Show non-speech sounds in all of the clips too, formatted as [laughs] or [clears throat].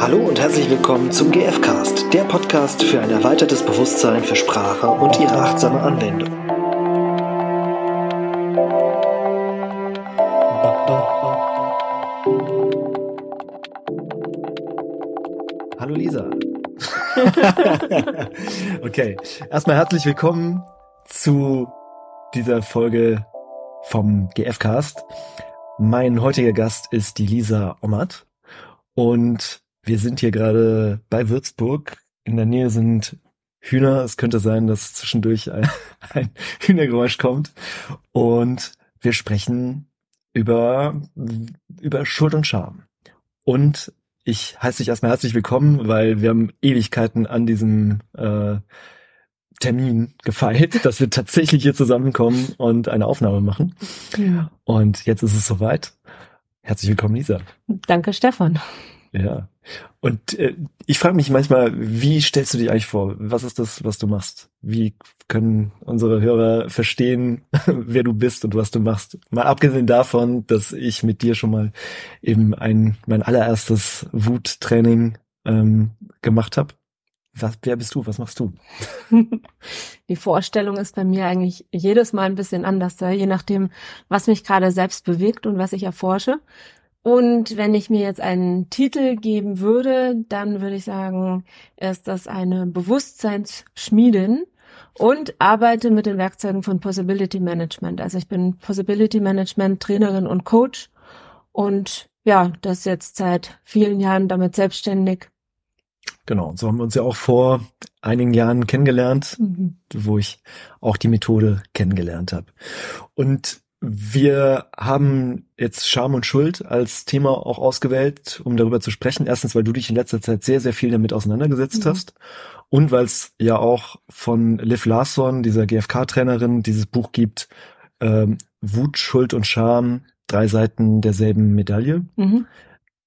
Hallo und herzlich willkommen zum GFcast, der Podcast für ein erweitertes Bewusstsein für Sprache und ihre achtsame Anwendung. Hallo Lisa. [laughs] okay, erstmal herzlich willkommen zu dieser Folge vom GFcast. Mein heutiger Gast ist die Lisa Ommert und wir sind hier gerade bei Würzburg. In der Nähe sind Hühner. Es könnte sein, dass zwischendurch ein, [laughs] ein Hühnergeräusch kommt. Und wir sprechen über, über Schuld und Scham. Und ich heiße dich erstmal herzlich willkommen, weil wir haben Ewigkeiten an diesem äh, Termin gefeilt, dass wir tatsächlich hier zusammenkommen und eine Aufnahme machen. Ja. Und jetzt ist es soweit. Herzlich willkommen, Lisa. Danke, Stefan. Ja. Und äh, ich frage mich manchmal, wie stellst du dich eigentlich vor? Was ist das, was du machst? Wie können unsere Hörer verstehen, [laughs] wer du bist und was du machst? Mal abgesehen davon, dass ich mit dir schon mal eben ein mein allererstes Wuttraining ähm, gemacht habe. Was, wer bist du? Was machst du? [laughs] Die Vorstellung ist bei mir eigentlich jedes Mal ein bisschen anders, je nachdem, was mich gerade selbst bewegt und was ich erforsche. Und wenn ich mir jetzt einen Titel geben würde, dann würde ich sagen, ist das eine Bewusstseinsschmiedin und arbeite mit den Werkzeugen von Possibility Management. Also ich bin Possibility Management Trainerin und Coach und ja, das jetzt seit vielen Jahren damit selbstständig. Genau, so haben wir uns ja auch vor einigen Jahren kennengelernt, mhm. wo ich auch die Methode kennengelernt habe. Und wir haben jetzt Scham und Schuld als Thema auch ausgewählt, um darüber zu sprechen. Erstens, weil du dich in letzter Zeit sehr, sehr viel damit auseinandergesetzt mhm. hast. Und weil es ja auch von Liv Larsson, dieser GfK-Trainerin, dieses Buch gibt, ähm, Wut, Schuld und Scham, drei Seiten derselben Medaille. Mhm.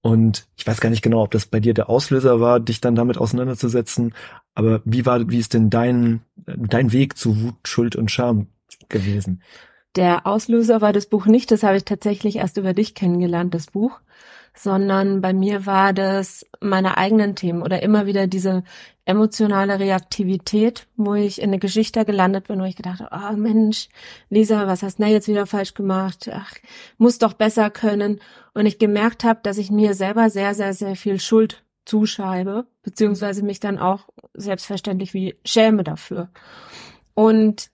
Und ich weiß gar nicht genau, ob das bei dir der Auslöser war, dich dann damit auseinanderzusetzen. Aber wie war, wie ist denn dein, dein Weg zu Wut, Schuld und Scham gewesen? Der Auslöser war das Buch nicht, das habe ich tatsächlich erst über dich kennengelernt, das Buch, sondern bei mir war das meine eigenen Themen oder immer wieder diese emotionale Reaktivität, wo ich in eine Geschichte gelandet bin, wo ich gedacht habe, oh Mensch, Lisa, was hast du jetzt wieder falsch gemacht? Ach, muss doch besser können. Und ich gemerkt habe, dass ich mir selber sehr, sehr, sehr viel Schuld zuschreibe, beziehungsweise mich dann auch selbstverständlich wie schäme dafür. Und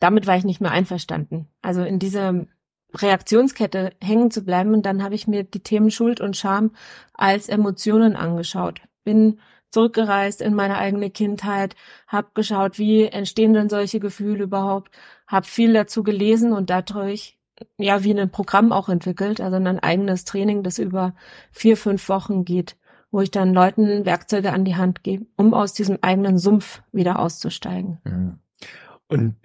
damit war ich nicht mehr einverstanden. Also in dieser Reaktionskette hängen zu bleiben. Und dann habe ich mir die Themen Schuld und Scham als Emotionen angeschaut. Bin zurückgereist in meine eigene Kindheit, habe geschaut, wie entstehen denn solche Gefühle überhaupt, habe viel dazu gelesen und dadurch ja wie ein Programm auch entwickelt, also ein eigenes Training, das über vier, fünf Wochen geht, wo ich dann Leuten Werkzeuge an die Hand gebe, um aus diesem eigenen Sumpf wieder auszusteigen. Mhm. Und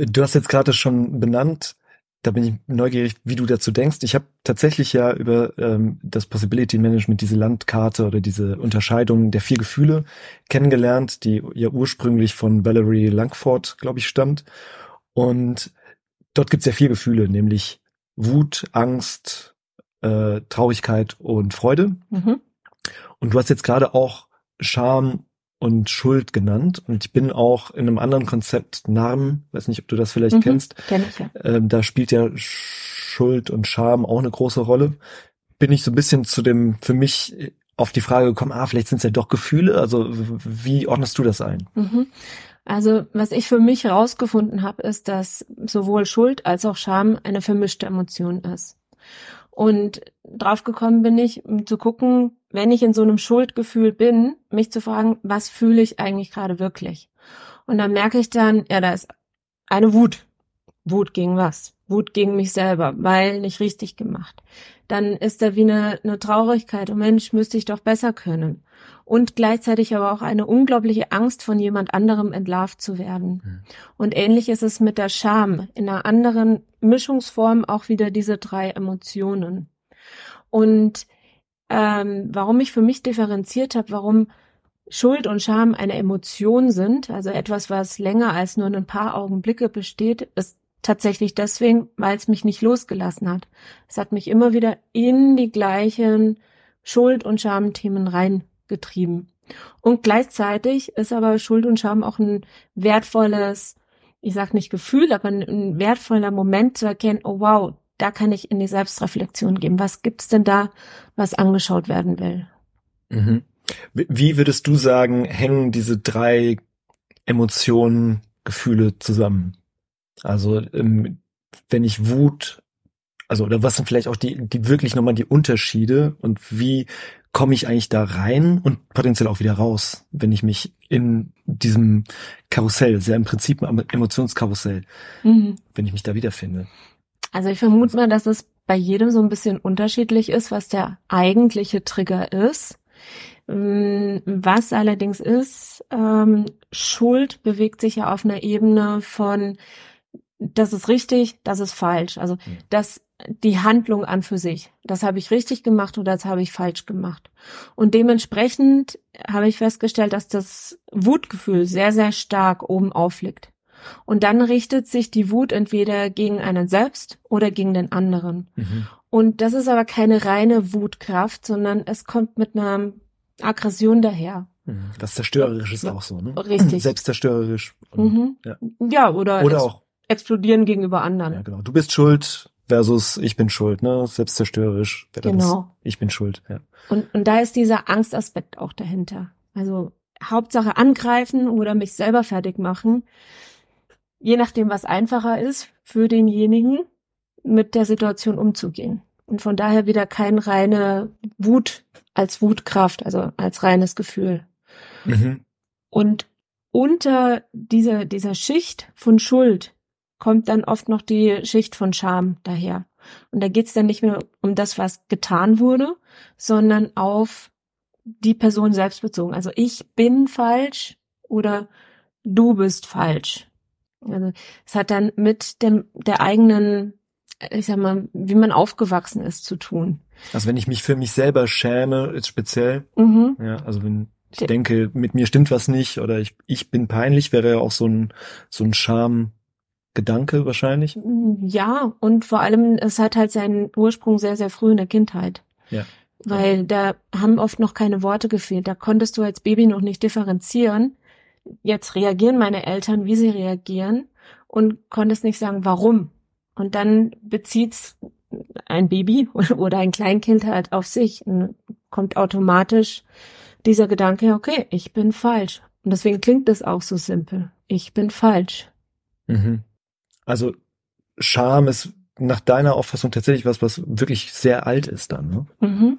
Du hast jetzt gerade schon benannt, da bin ich neugierig, wie du dazu denkst. Ich habe tatsächlich ja über ähm, das Possibility Management diese Landkarte oder diese Unterscheidung der vier Gefühle kennengelernt, die ja ursprünglich von Valerie Langford, glaube ich, stammt. Und dort gibt es ja vier Gefühle, nämlich Wut, Angst, äh, Traurigkeit und Freude. Mhm. Und du hast jetzt gerade auch Scham und Schuld genannt. Und ich bin auch in einem anderen Konzept Narm, weiß nicht, ob du das vielleicht mhm, kennst. Kenn ich, ja. Ähm, da spielt ja Schuld und Scham auch eine große Rolle. Bin ich so ein bisschen zu dem, für mich auf die Frage gekommen, ah, vielleicht sind es ja doch Gefühle. Also wie ordnest du das ein? Mhm. Also was ich für mich herausgefunden habe, ist, dass sowohl Schuld als auch Scham eine vermischte Emotion ist. Und draufgekommen bin ich, um zu gucken, wenn ich in so einem Schuldgefühl bin, mich zu fragen, was fühle ich eigentlich gerade wirklich? Und dann merke ich dann, ja, da ist eine Wut. Wut gegen was? Wut gegen mich selber, weil nicht richtig gemacht. Dann ist da wie eine, eine Traurigkeit, oh Mensch, müsste ich doch besser können. Und gleichzeitig aber auch eine unglaubliche Angst, von jemand anderem entlarvt zu werden. Mhm. Und ähnlich ist es mit der Scham. In einer anderen Mischungsform auch wieder diese drei Emotionen. Und ähm, warum ich für mich differenziert habe, warum Schuld und Scham eine Emotion sind, also etwas, was länger als nur ein paar Augenblicke besteht, ist tatsächlich deswegen, weil es mich nicht losgelassen hat. Es hat mich immer wieder in die gleichen Schuld- und Schamthemen rein getrieben. Und gleichzeitig ist aber Schuld und Scham auch ein wertvolles, ich sag nicht Gefühl, aber ein, wertvoller Moment zu erkennen, oh wow, da kann ich in die Selbstreflexion gehen. Was gibt's denn da, was angeschaut werden will? Mhm. Wie würdest du sagen, hängen diese drei Emotionen, Gefühle zusammen? Also ähm, wenn ich Wut, also oder was sind vielleicht auch die, die wirklich nochmal die Unterschiede und wie komme ich eigentlich da rein und potenziell auch wieder raus, wenn ich mich in diesem Karussell, sehr im Prinzip ein Emotionskarussell, mhm. wenn ich mich da wiederfinde? Also ich vermute mal, dass es bei jedem so ein bisschen unterschiedlich ist, was der eigentliche Trigger ist. Mm, was allerdings ist, ähm, Schuld bewegt sich ja auf einer Ebene von, das ist richtig, das ist falsch. Also mhm. das die Handlung an für sich. Das habe ich richtig gemacht oder das habe ich falsch gemacht. Und dementsprechend habe ich festgestellt, dass das Wutgefühl sehr, sehr stark oben aufliegt. Und dann richtet sich die Wut entweder gegen einen selbst oder gegen den anderen. Mhm. Und das ist aber keine reine Wutkraft, sondern es kommt mit einer Aggression daher. Mhm. Das zerstörerisch ist auch so, ne? Richtig. [clears throat] Selbstzerstörerisch. Mhm. Ja. ja, oder, oder auch explodieren gegenüber anderen. Ja, genau. Du bist schuld versus ich bin schuld, ne? Selbstzerstörerisch. Genau. ich bin schuld, ja. Und, und da ist dieser Angstaspekt auch dahinter. Also Hauptsache angreifen oder mich selber fertig machen je nachdem, was einfacher ist für denjenigen, mit der Situation umzugehen. Und von daher wieder kein reine Wut als Wutkraft, also als reines Gefühl. Mhm. Und unter dieser, dieser Schicht von Schuld kommt dann oft noch die Schicht von Scham daher. Und da geht's dann nicht mehr um das, was getan wurde, sondern auf die Person selbst bezogen. Also ich bin falsch oder du bist falsch. Also es hat dann mit dem der eigenen, ich sag mal, wie man aufgewachsen ist, zu tun. Also wenn ich mich für mich selber schäme, ist speziell. Mhm. Ja, also wenn ich denke, mit mir stimmt was nicht oder ich, ich bin peinlich, wäre ja auch so ein so ein Schamgedanke wahrscheinlich. Ja, und vor allem, es hat halt seinen Ursprung sehr, sehr früh in der Kindheit. Ja. Weil da haben oft noch keine Worte gefehlt. Da konntest du als Baby noch nicht differenzieren, jetzt reagieren meine Eltern, wie sie reagieren und konntest nicht sagen, warum. Und dann bezieht's ein Baby [laughs] oder ein Kleinkind halt auf sich und kommt automatisch dieser Gedanke, okay, ich bin falsch. Und deswegen klingt das auch so simpel. Ich bin falsch. Mhm. Also Scham ist nach deiner Auffassung tatsächlich was, was wirklich sehr alt ist dann, ne? Mhm.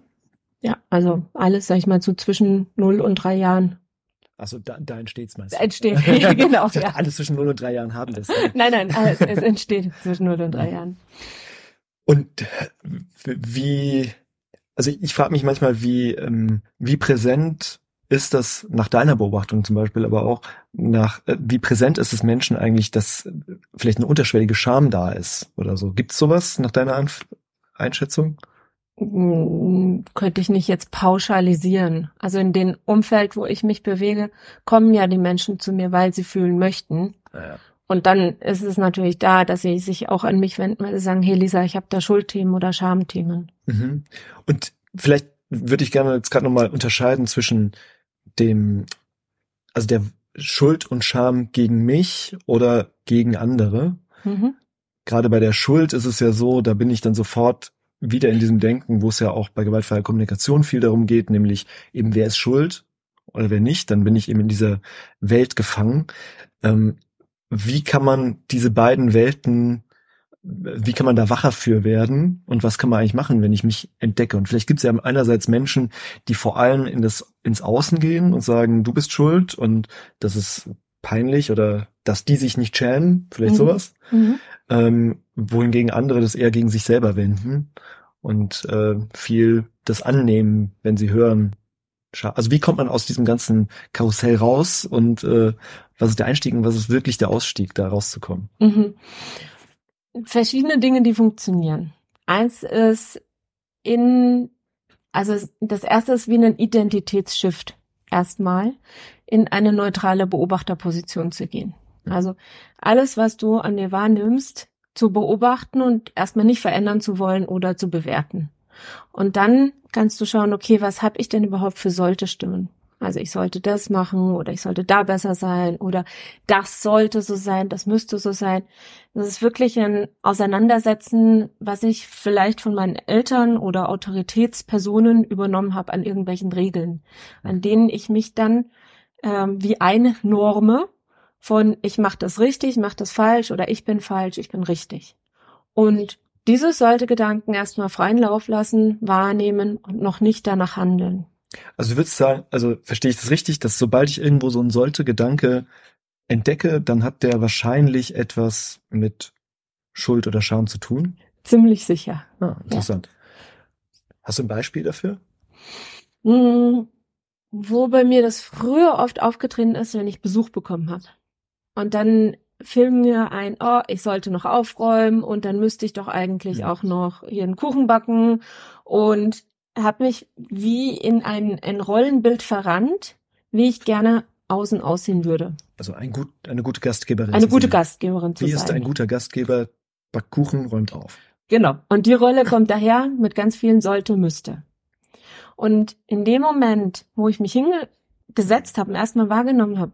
Ja, also alles, sag ich mal, so zwischen null und drei Jahren. Also da, da entsteht's meistens. Da entsteht, [laughs] [laughs] genau. ja. Alles zwischen 0 und 3 Jahren haben das. nein, nein, es, es entsteht zwischen 0 und 3 Jahren. Und wie, also ich frage mich manchmal, wie, ähm, wie präsent ist das nach deiner Beobachtung zum Beispiel, aber auch nach, äh, wie präsent ist es Menschen eigentlich, dass vielleicht eine unterschwellige Scham da ist oder so? Gibt's sowas nach deiner Einschätzung? Hm, könnte ich nicht jetzt pauschalisieren. Also in dem Umfeld, wo ich mich bewege, kommen ja die Menschen zu mir, weil sie fühlen möchten. Ja. Und dann ist es natürlich da, dass sie sich auch an mich wenden, weil sie sagen, hey Lisa, ich habe da Schuldthemen oder Schamthemen. Mhm. Und vielleicht würde ich gerne jetzt gerade nochmal unterscheiden zwischen dem, also der Schuld und Scham gegen mich oder gegen andere. Mhm. Gerade bei der Schuld ist es ja so, da bin ich dann sofort wieder in diesem Denken, wo es ja auch bei gewaltfreier Kommunikation viel darum geht, nämlich eben wer ist schuld oder wer nicht, dann bin ich eben in dieser Welt gefangen. Ähm, wie kann man diese beiden Welten, wie kann man da wacher für werden und was kann man eigentlich machen, wenn ich mich entdecke? Und vielleicht gibt es ja einerseits Menschen, die vor allem in das, ins Außen gehen und sagen, du bist schuld und das ist peinlich oder dass die sich nicht schämen, vielleicht mhm. sowas. Mhm. Ähm, wohingegen andere das eher gegen sich selber wenden und äh, viel das annehmen, wenn sie hören. Also wie kommt man aus diesem ganzen Karussell raus und äh, was ist der Einstieg und was ist wirklich der Ausstieg, da rauszukommen? Mhm. Verschiedene Dinge, die funktionieren. Eins ist in, also das erste ist wie ein Identitätsshift erstmal in eine neutrale Beobachterposition zu gehen. Also alles, was du an dir wahrnimmst, zu beobachten und erstmal nicht verändern zu wollen oder zu bewerten. Und dann kannst du schauen, okay, was habe ich denn überhaupt für sollte Stimmen? Also ich sollte das machen oder ich sollte da besser sein oder das sollte so sein, das müsste so sein. Das ist wirklich ein Auseinandersetzen, was ich vielleicht von meinen Eltern oder Autoritätspersonen übernommen habe an irgendwelchen Regeln, an denen ich mich dann ähm, wie eine Norme von ich mache das richtig, ich mache das falsch oder ich bin falsch, ich bin richtig. Und dieses sollte Gedanken erstmal freien Lauf lassen, wahrnehmen und noch nicht danach handeln. Also du würdest sagen, also verstehe ich das richtig, dass sobald ich irgendwo so ein sollte Gedanke entdecke, dann hat der wahrscheinlich etwas mit Schuld oder Scham zu tun? Ziemlich sicher. Ah, interessant. Ja. Hast du ein Beispiel dafür? Hm, wo bei mir das früher oft aufgetreten ist, wenn ich Besuch bekommen habe. Und dann filmen mir ein, oh, ich sollte noch aufräumen und dann müsste ich doch eigentlich ja. auch noch hier einen Kuchen backen und habe mich wie in ein, ein Rollenbild verrannt, wie ich gerne außen aussehen würde. Also ein gut, eine gute Gastgeberin. Eine gute Gastgeberin zu wie sein. Wie ist ein guter Gastgeber? Backt Kuchen, räumt auf. Genau. Und die Rolle kommt daher mit ganz vielen sollte, müsste. Und in dem Moment, wo ich mich hingesetzt habe und erstmal wahrgenommen habe,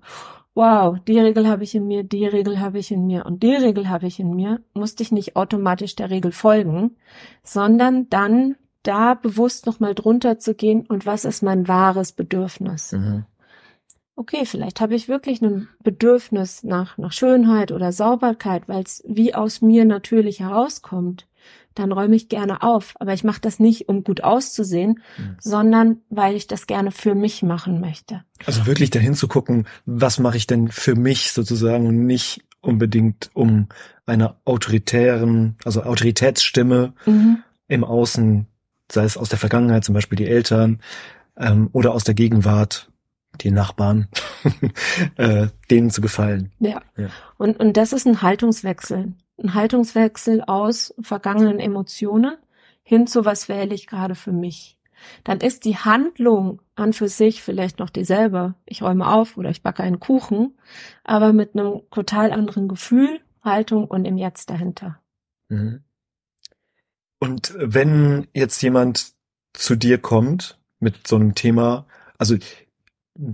wow, die Regel habe ich in mir, die Regel habe ich in mir und die Regel habe ich in mir, musste ich nicht automatisch der Regel folgen, sondern dann da bewusst nochmal drunter zu gehen und was ist mein wahres Bedürfnis. Mhm. Okay, vielleicht habe ich wirklich ein Bedürfnis nach, nach Schönheit oder Sauberkeit, weil es wie aus mir natürlich herauskommt. Dann räume ich gerne auf. Aber ich mache das nicht, um gut auszusehen, mhm. sondern weil ich das gerne für mich machen möchte. Also wirklich dahin zu gucken, was mache ich denn für mich sozusagen und nicht unbedingt um einer autoritären, also Autoritätsstimme mhm. im Außen sei es aus der Vergangenheit, zum Beispiel die Eltern, ähm, oder aus der Gegenwart, die Nachbarn, [laughs] äh, denen zu gefallen. Ja. ja. Und, und das ist ein Haltungswechsel. Ein Haltungswechsel aus vergangenen Emotionen hin zu was wähle ich gerade für mich. Dann ist die Handlung an für sich vielleicht noch dieselbe. Ich räume auf oder ich backe einen Kuchen, aber mit einem total anderen Gefühl, Haltung und im Jetzt dahinter. Mhm. Und wenn jetzt jemand zu dir kommt mit so einem Thema, also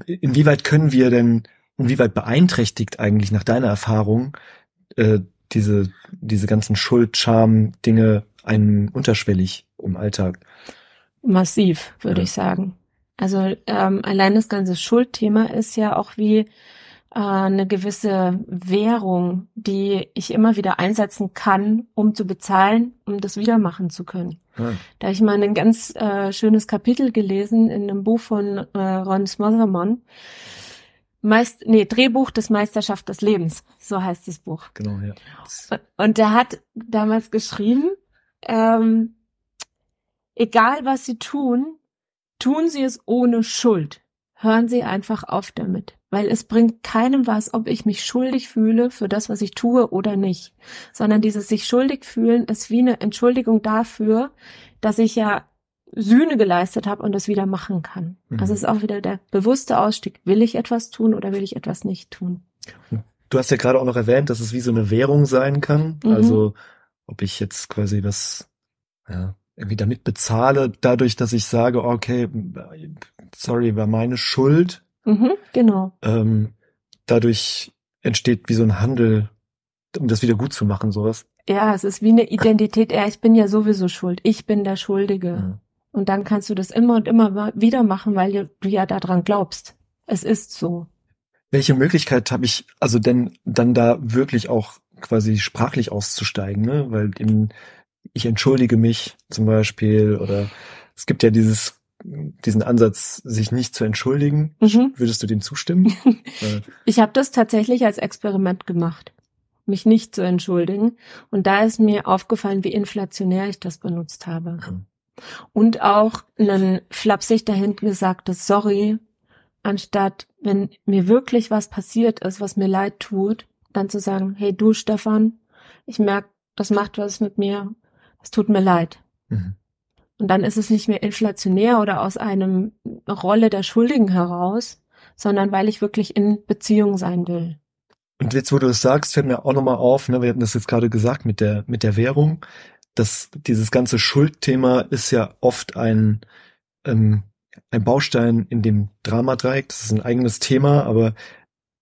inwieweit können wir denn, inwieweit beeinträchtigt eigentlich nach deiner Erfahrung äh, diese, diese ganzen Schuld, Scham, Dinge einen unterschwellig im Alltag? Massiv, würde ja. ich sagen. Also ähm, allein das ganze Schuldthema ist ja auch wie eine gewisse Währung, die ich immer wieder einsetzen kann, um zu bezahlen, um das wieder machen zu können. Ja. Da habe ich mal ein ganz äh, schönes Kapitel gelesen in einem Buch von äh, Ron Smotherman. Meist, nee, Drehbuch des Meisterschaft des Lebens, so heißt das Buch. Genau, ja. Und, und der hat damals geschrieben, ähm, egal was sie tun, tun sie es ohne Schuld. Hören Sie einfach auf damit weil es bringt keinem was, ob ich mich schuldig fühle für das, was ich tue oder nicht, sondern dieses sich schuldig fühlen ist wie eine Entschuldigung dafür, dass ich ja Sühne geleistet habe und das wieder machen kann. Mhm. Also es ist auch wieder der bewusste Ausstieg. Will ich etwas tun oder will ich etwas nicht tun? Du hast ja gerade auch noch erwähnt, dass es wie so eine Währung sein kann. Mhm. Also ob ich jetzt quasi was ja, irgendwie damit bezahle, dadurch, dass ich sage, okay, sorry, war meine Schuld, Mhm, genau. Ähm, dadurch entsteht wie so ein Handel, um das wieder gut zu machen, sowas. Ja, es ist wie eine Identität. Ja, ich bin ja sowieso schuld. Ich bin der Schuldige. Ja. Und dann kannst du das immer und immer wieder machen, weil du ja daran glaubst. Es ist so. Welche Möglichkeit habe ich also denn dann da wirklich auch quasi sprachlich auszusteigen, ne? Weil eben ich entschuldige mich zum Beispiel oder es gibt ja dieses diesen Ansatz, sich nicht zu entschuldigen. Mhm. Würdest du dem zustimmen? [laughs] ich habe das tatsächlich als Experiment gemacht, mich nicht zu entschuldigen. Und da ist mir aufgefallen, wie inflationär ich das benutzt habe. Mhm. Und auch einen flapsig dahinten gesagtes Sorry, anstatt wenn mir wirklich was passiert ist, was mir leid tut, dann zu sagen, hey du Stefan, ich merke, das macht was mit mir, es tut mir leid. Mhm. Und dann ist es nicht mehr inflationär oder aus einem Rolle der Schuldigen heraus, sondern weil ich wirklich in Beziehung sein will. Und jetzt, wo du es sagst, fällt mir auch nochmal auf, ne, wir hatten das jetzt gerade gesagt mit der, mit der Währung. das, dieses ganze Schuldthema ist ja oft ein, ähm, ein Baustein in dem Dramadreieck. Das ist ein eigenes Thema, aber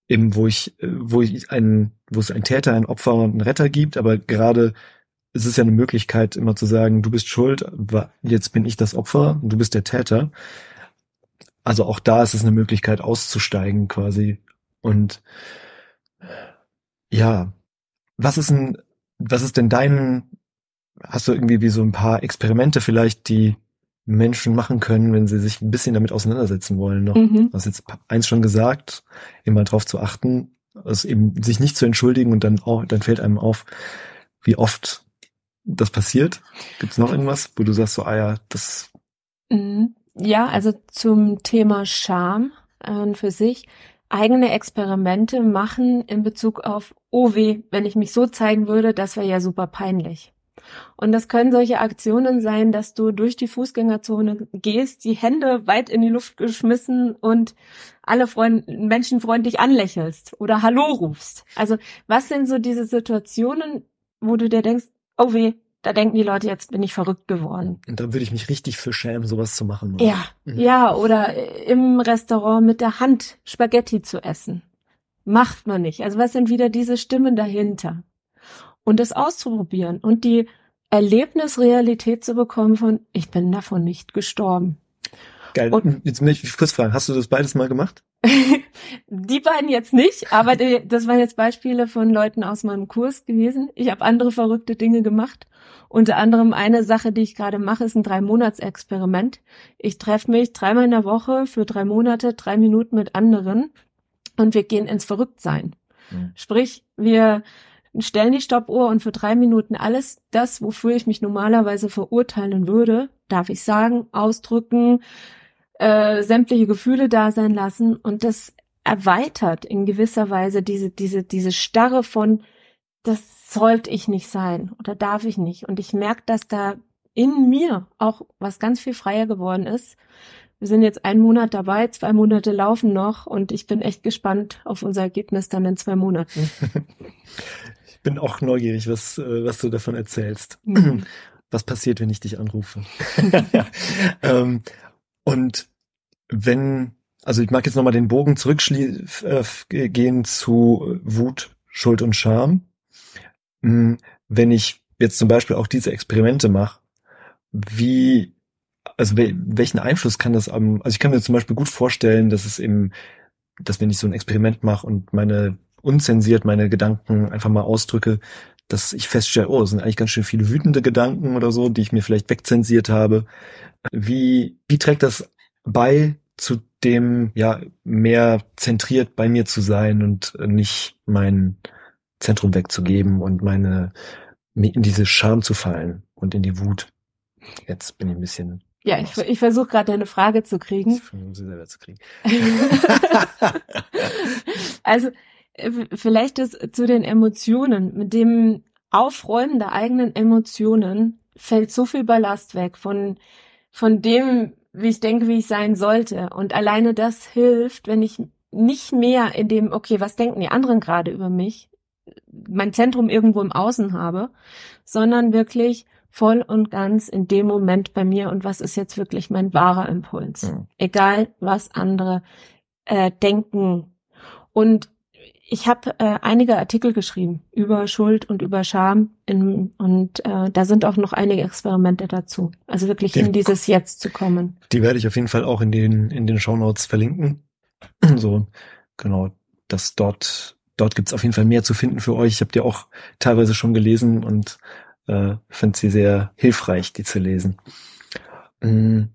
eben, wo ich, wo ich einen, wo es ein Täter, ein Opfer und einen Retter gibt, aber gerade es ist ja eine Möglichkeit, immer zu sagen, du bist schuld, jetzt bin ich das Opfer und du bist der Täter. Also auch da ist es eine Möglichkeit auszusteigen quasi. Und ja, was ist denn, was ist denn dein, hast du irgendwie wie so ein paar Experimente vielleicht, die Menschen machen können, wenn sie sich ein bisschen damit auseinandersetzen wollen noch? Mhm. Du hast jetzt eins schon gesagt, immer drauf zu achten, also eben sich nicht zu entschuldigen und dann auch, dann fällt einem auf, wie oft das passiert. Gibt es noch irgendwas, wo du sagst so, ah ja, das mhm. Ja, also zum Thema Scham äh, für sich eigene Experimente machen in Bezug auf, oh weh, wenn ich mich so zeigen würde, das wäre ja super peinlich. Und das können solche Aktionen sein, dass du durch die Fußgängerzone gehst, die Hände weit in die Luft geschmissen und alle Freund Menschen freundlich anlächelst oder Hallo rufst. Also was sind so diese Situationen, wo du dir denkst, oh weh, da denken die Leute, jetzt bin ich verrückt geworden. Und da würde ich mich richtig für schämen, sowas zu machen. Oder? Ja, mhm. ja, oder im Restaurant mit der Hand Spaghetti zu essen. Macht man nicht. Also was sind wieder diese Stimmen dahinter? Und das auszuprobieren und die Erlebnisrealität zu bekommen von, ich bin davon nicht gestorben. Geil. Und jetzt möchte ich kurz fragen, hast du das beides mal gemacht? [laughs] die beiden jetzt nicht, aber die, das waren jetzt Beispiele von Leuten aus meinem Kurs gewesen. Ich habe andere verrückte Dinge gemacht. Unter anderem eine Sache, die ich gerade mache, ist ein Drei-Monats-Experiment. Ich treffe mich dreimal in der Woche für drei Monate, drei Minuten mit anderen und wir gehen ins Verrücktsein. Mhm. Sprich, wir stellen die Stoppuhr und für drei Minuten alles das, wofür ich mich normalerweise verurteilen würde, darf ich sagen, ausdrücken, äh, sämtliche Gefühle da sein lassen und das erweitert in gewisser Weise diese, diese, diese Starre von, das sollte ich nicht sein oder darf ich nicht. Und ich merke, dass da in mir auch was ganz viel freier geworden ist. Wir sind jetzt einen Monat dabei, zwei Monate laufen noch und ich bin echt gespannt auf unser Ergebnis dann in zwei Monaten. [laughs] ich bin auch neugierig, was, äh, was du davon erzählst. Mhm. Was passiert, wenn ich dich anrufe? [laughs] ähm, und wenn, also ich mag jetzt nochmal den Bogen zurückgehen äh, zu Wut, Schuld und Scham. Hm, wenn ich jetzt zum Beispiel auch diese Experimente mache, wie, also welchen Einfluss kann das am, also ich kann mir zum Beispiel gut vorstellen, dass es eben, dass wenn ich so ein Experiment mache und meine unzensiert meine Gedanken einfach mal ausdrücke, dass ich feststelle, oh, es sind eigentlich ganz schön viele wütende Gedanken oder so, die ich mir vielleicht wegzensiert habe. Wie, wie trägt das bei zu dem, ja, mehr zentriert bei mir zu sein und nicht mein Zentrum wegzugeben und meine, in diese Scham zu fallen und in die Wut. Jetzt bin ich ein bisschen ja, ich, ich versuche gerade deine Frage zu kriegen. Ich sie selber zu kriegen. [laughs] also äh, vielleicht ist zu den Emotionen, mit dem Aufräumen der eigenen Emotionen fällt so viel Ballast weg von von dem, wie ich denke, wie ich sein sollte. Und alleine das hilft, wenn ich nicht mehr in dem, okay, was denken die anderen gerade über mich, mein Zentrum irgendwo im Außen habe, sondern wirklich voll und ganz in dem Moment bei mir und was ist jetzt wirklich mein wahrer Impuls. Mhm. Egal, was andere äh, denken. Und ich habe äh, einige Artikel geschrieben über Schuld und über Scham in, und äh, da sind auch noch einige Experimente dazu. Also wirklich die, in dieses Jetzt zu kommen. Die werde ich auf jeden Fall auch in den in den Show Notes verlinken. [clears throat] so genau, dass dort dort gibt's auf jeden Fall mehr zu finden für euch. Ich habe die auch teilweise schon gelesen und äh, finde sie sehr hilfreich, die zu lesen. Mhm.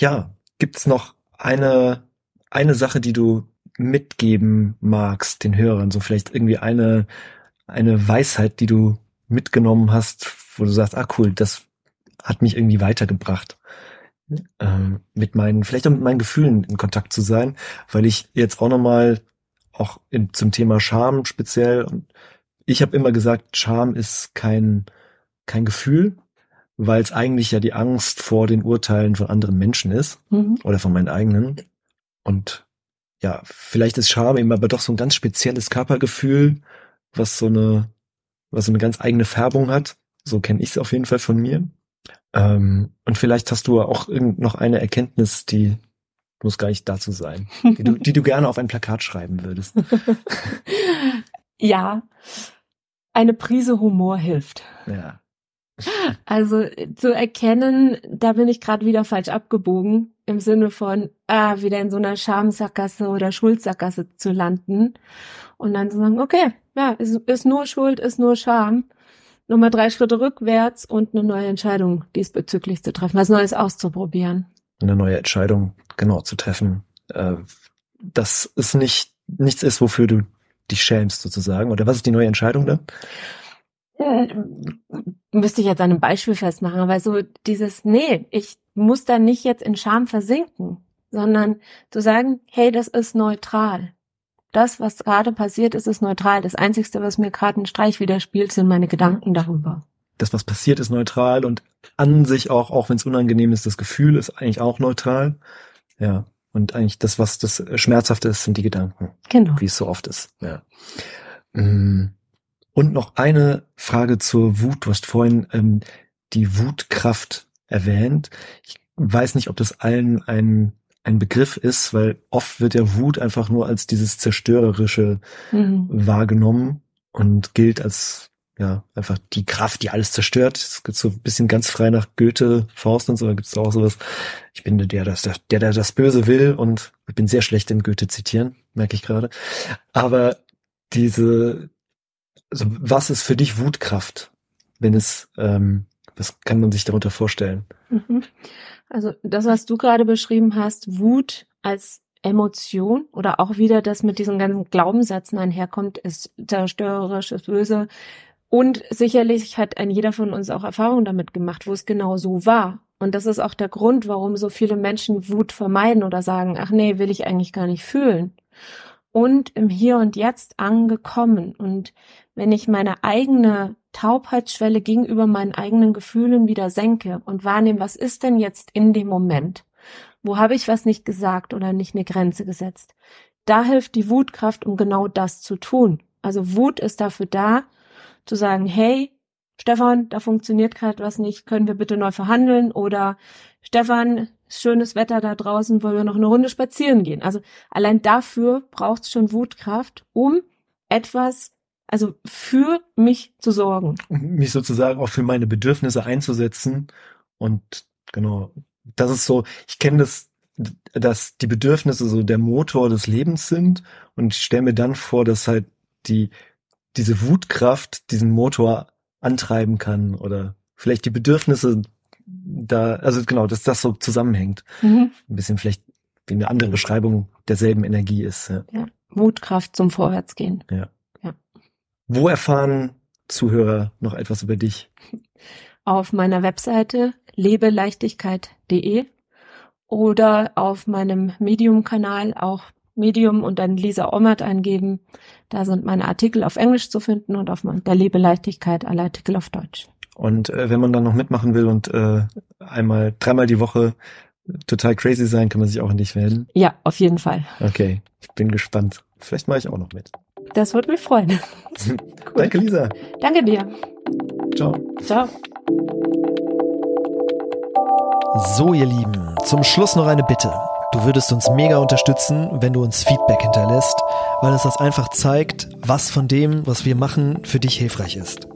Ja, gibt's noch eine eine Sache, die du mitgeben magst den Hörern? So vielleicht irgendwie eine, eine Weisheit, die du mitgenommen hast, wo du sagst, ah cool, das hat mich irgendwie weitergebracht. Ähm, mit meinen, vielleicht auch mit meinen Gefühlen in Kontakt zu sein, weil ich jetzt auch nochmal auch in, zum Thema Scham speziell und ich habe immer gesagt, Scham ist kein, kein Gefühl, weil es eigentlich ja die Angst vor den Urteilen von anderen Menschen ist mhm. oder von meinen eigenen. Und ja, vielleicht ist Scham eben aber doch so ein ganz spezielles Körpergefühl, was so eine, was so eine ganz eigene Färbung hat. So kenne ich es auf jeden Fall von mir. Ähm, und vielleicht hast du auch noch eine Erkenntnis, die muss gar nicht dazu sein, die du, die du [laughs] gerne auf ein Plakat schreiben würdest. [laughs] ja, eine Prise Humor hilft. Ja. Also zu erkennen, da bin ich gerade wieder falsch abgebogen, im Sinne von, ah, wieder in so einer Schamsackgasse oder Schuldsackgasse zu landen und dann zu sagen, okay, ja, ist, ist nur Schuld, ist nur Scham. Nochmal drei Schritte rückwärts und eine neue Entscheidung diesbezüglich zu treffen, was Neues auszuprobieren. Eine neue Entscheidung genau zu treffen. Äh, dass es nicht nichts ist, wofür du dich schämst sozusagen. Oder was ist die neue Entscheidung dann? müsste ich jetzt an einem Beispiel festmachen, aber so dieses, nee, ich muss da nicht jetzt in Scham versinken, sondern zu sagen, hey, das ist neutral. Das, was gerade passiert ist, ist neutral. Das Einzige, was mir gerade einen Streich widerspielt, sind meine Gedanken darüber. Das, was passiert, ist neutral und an sich auch, auch wenn es unangenehm ist, das Gefühl ist eigentlich auch neutral. Ja. Und eigentlich das, was das Schmerzhafte ist, sind die Gedanken. Genau. Wie es so oft ist. Ja. Mm. Und noch eine Frage zur Wut. Du hast vorhin ähm, die Wutkraft erwähnt. Ich weiß nicht, ob das allen ein, ein Begriff ist, weil oft wird ja Wut einfach nur als dieses zerstörerische mhm. wahrgenommen und gilt als ja einfach die Kraft, die alles zerstört. Es gibt so ein bisschen ganz frei nach Goethe, Faust und so, da gibt es auch sowas. Ich bin der, der, der, der das Böse will und ich bin sehr schlecht in Goethe zitieren, merke ich gerade. Aber diese also was ist für dich Wutkraft, wenn es, ähm, was kann man sich darunter vorstellen? Mhm. Also das, was du gerade beschrieben hast, Wut als Emotion oder auch wieder das mit diesen ganzen Glaubenssätzen einherkommt, ist zerstörerisch, ist böse. Und sicherlich hat ein jeder von uns auch Erfahrungen damit gemacht, wo es genau so war. Und das ist auch der Grund, warum so viele Menschen Wut vermeiden oder sagen, ach nee, will ich eigentlich gar nicht fühlen. Und im Hier und Jetzt angekommen. Und wenn ich meine eigene Taubheitsschwelle gegenüber meinen eigenen Gefühlen wieder senke und wahrnehme, was ist denn jetzt in dem Moment? Wo habe ich was nicht gesagt oder nicht eine Grenze gesetzt? Da hilft die Wutkraft, um genau das zu tun. Also Wut ist dafür da, zu sagen, hey, Stefan, da funktioniert gerade was nicht, können wir bitte neu verhandeln? Oder Stefan, schönes Wetter da draußen, wollen wir noch eine Runde spazieren gehen? Also allein dafür braucht es schon Wutkraft, um etwas also für mich zu sorgen. Mich sozusagen auch für meine Bedürfnisse einzusetzen. Und genau, das ist so, ich kenne das, dass die Bedürfnisse so der Motor des Lebens sind und ich stelle mir dann vor, dass halt die, diese Wutkraft diesen Motor antreiben kann oder vielleicht die Bedürfnisse da, also genau, dass das so zusammenhängt. Mhm. Ein bisschen vielleicht wie eine andere Beschreibung derselben Energie ist. Ja. ja. Wutkraft zum Vorwärtsgehen. Ja. Wo erfahren Zuhörer noch etwas über dich? Auf meiner Webseite lebeleichtigkeit.de oder auf meinem Medium-Kanal auch Medium und dann Lisa Ommert eingeben. Da sind meine Artikel auf Englisch zu finden und auf der Lebeleichtigkeit alle Artikel auf Deutsch. Und äh, wenn man dann noch mitmachen will und äh, einmal, dreimal die Woche total crazy sein, kann man sich auch an dich melden? Ja, auf jeden Fall. Okay, ich bin gespannt. Vielleicht mache ich auch noch mit. Das würde mich freuen. [laughs] cool. Danke, Lisa. Danke dir. Ciao. Ciao. So, ihr Lieben, zum Schluss noch eine Bitte. Du würdest uns mega unterstützen, wenn du uns Feedback hinterlässt, weil es das einfach zeigt, was von dem, was wir machen, für dich hilfreich ist.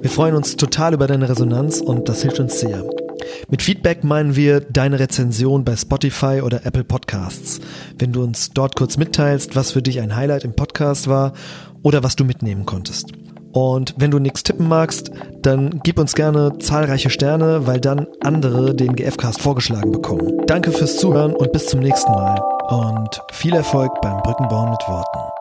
Wir freuen uns total über deine Resonanz und das hilft uns sehr. Mit Feedback meinen wir deine Rezension bei Spotify oder Apple Podcasts. Wenn du uns dort kurz mitteilst, was für dich ein Highlight im Podcast war oder was du mitnehmen konntest. Und wenn du nichts tippen magst, dann gib uns gerne zahlreiche Sterne, weil dann andere den GFcast vorgeschlagen bekommen. Danke fürs Zuhören und bis zum nächsten Mal. Und viel Erfolg beim Brückenbauen mit Worten.